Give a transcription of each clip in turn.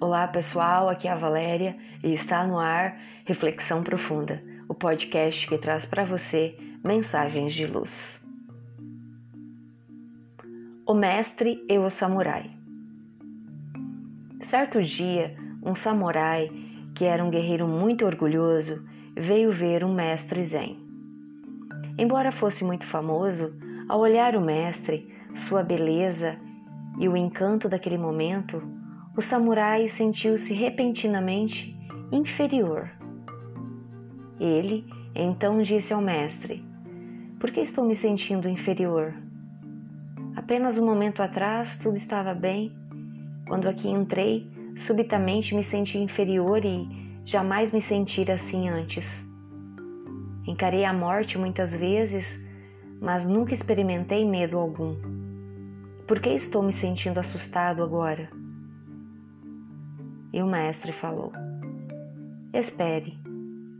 Olá pessoal, aqui é a Valéria e está no ar Reflexão Profunda, o podcast que traz para você mensagens de luz. O Mestre e o Samurai. Certo dia, um samurai, que era um guerreiro muito orgulhoso, veio ver um mestre zen. Embora fosse muito famoso, ao olhar o mestre, sua beleza e o encanto daquele momento, o samurai sentiu-se repentinamente inferior. Ele então disse ao mestre: Por que estou me sentindo inferior? Apenas um momento atrás tudo estava bem. Quando aqui entrei, subitamente me senti inferior e jamais me sentira assim antes. Encarei a morte muitas vezes, mas nunca experimentei medo algum. Por que estou me sentindo assustado agora? E o mestre falou: Espere,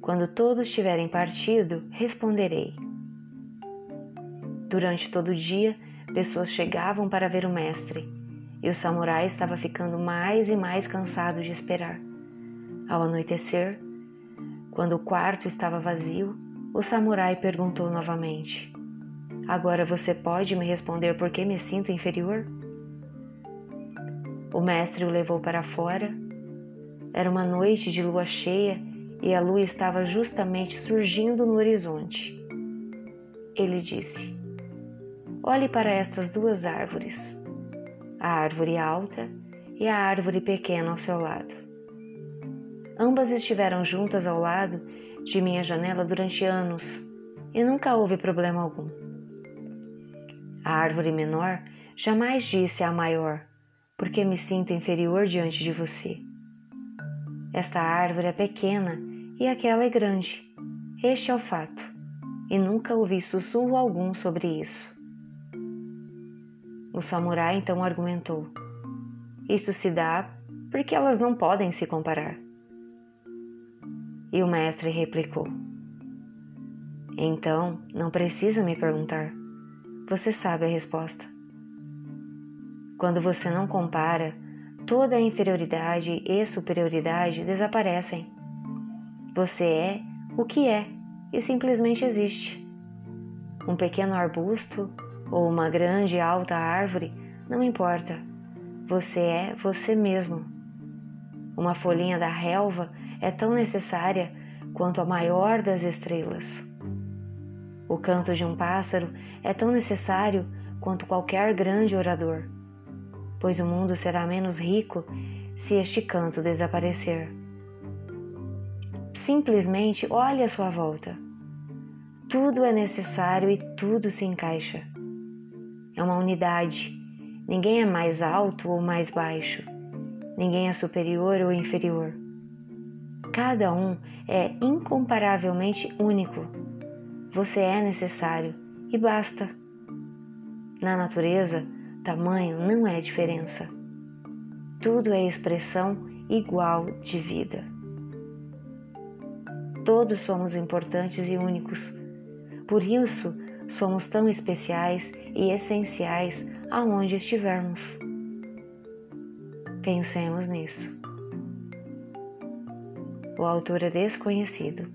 quando todos tiverem partido, responderei. Durante todo o dia, pessoas chegavam para ver o mestre, e o samurai estava ficando mais e mais cansado de esperar. Ao anoitecer, quando o quarto estava vazio, o samurai perguntou novamente: Agora você pode me responder por que me sinto inferior? O mestre o levou para fora era uma noite de lua cheia e a lua estava justamente surgindo no horizonte. Ele disse: Olhe para estas duas árvores, a árvore alta e a árvore pequena ao seu lado. Ambas estiveram juntas ao lado de minha janela durante anos e nunca houve problema algum. A árvore menor jamais disse à maior, porque me sinto inferior diante de você. Esta árvore é pequena e aquela é grande. Este é o fato, e nunca ouvi sussurro algum sobre isso. O samurai então argumentou: Isto se dá porque elas não podem se comparar. E o mestre replicou: Então não precisa me perguntar, você sabe a resposta. Quando você não compara, toda a inferioridade e superioridade desaparecem. Você é o que é e simplesmente existe. Um pequeno arbusto ou uma grande e alta árvore, não importa. Você é você mesmo. Uma folhinha da relva é tão necessária quanto a maior das estrelas. O canto de um pássaro é tão necessário quanto qualquer grande orador pois o mundo será menos rico se este canto desaparecer. Simplesmente olhe à sua volta. Tudo é necessário e tudo se encaixa. É uma unidade. Ninguém é mais alto ou mais baixo. Ninguém é superior ou inferior. Cada um é incomparavelmente único. Você é necessário e basta. Na natureza, Tamanho não é diferença. Tudo é expressão igual de vida. Todos somos importantes e únicos. Por isso, somos tão especiais e essenciais aonde estivermos. Pensemos nisso. O autor é desconhecido.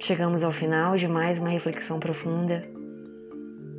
Chegamos ao final de mais uma reflexão profunda.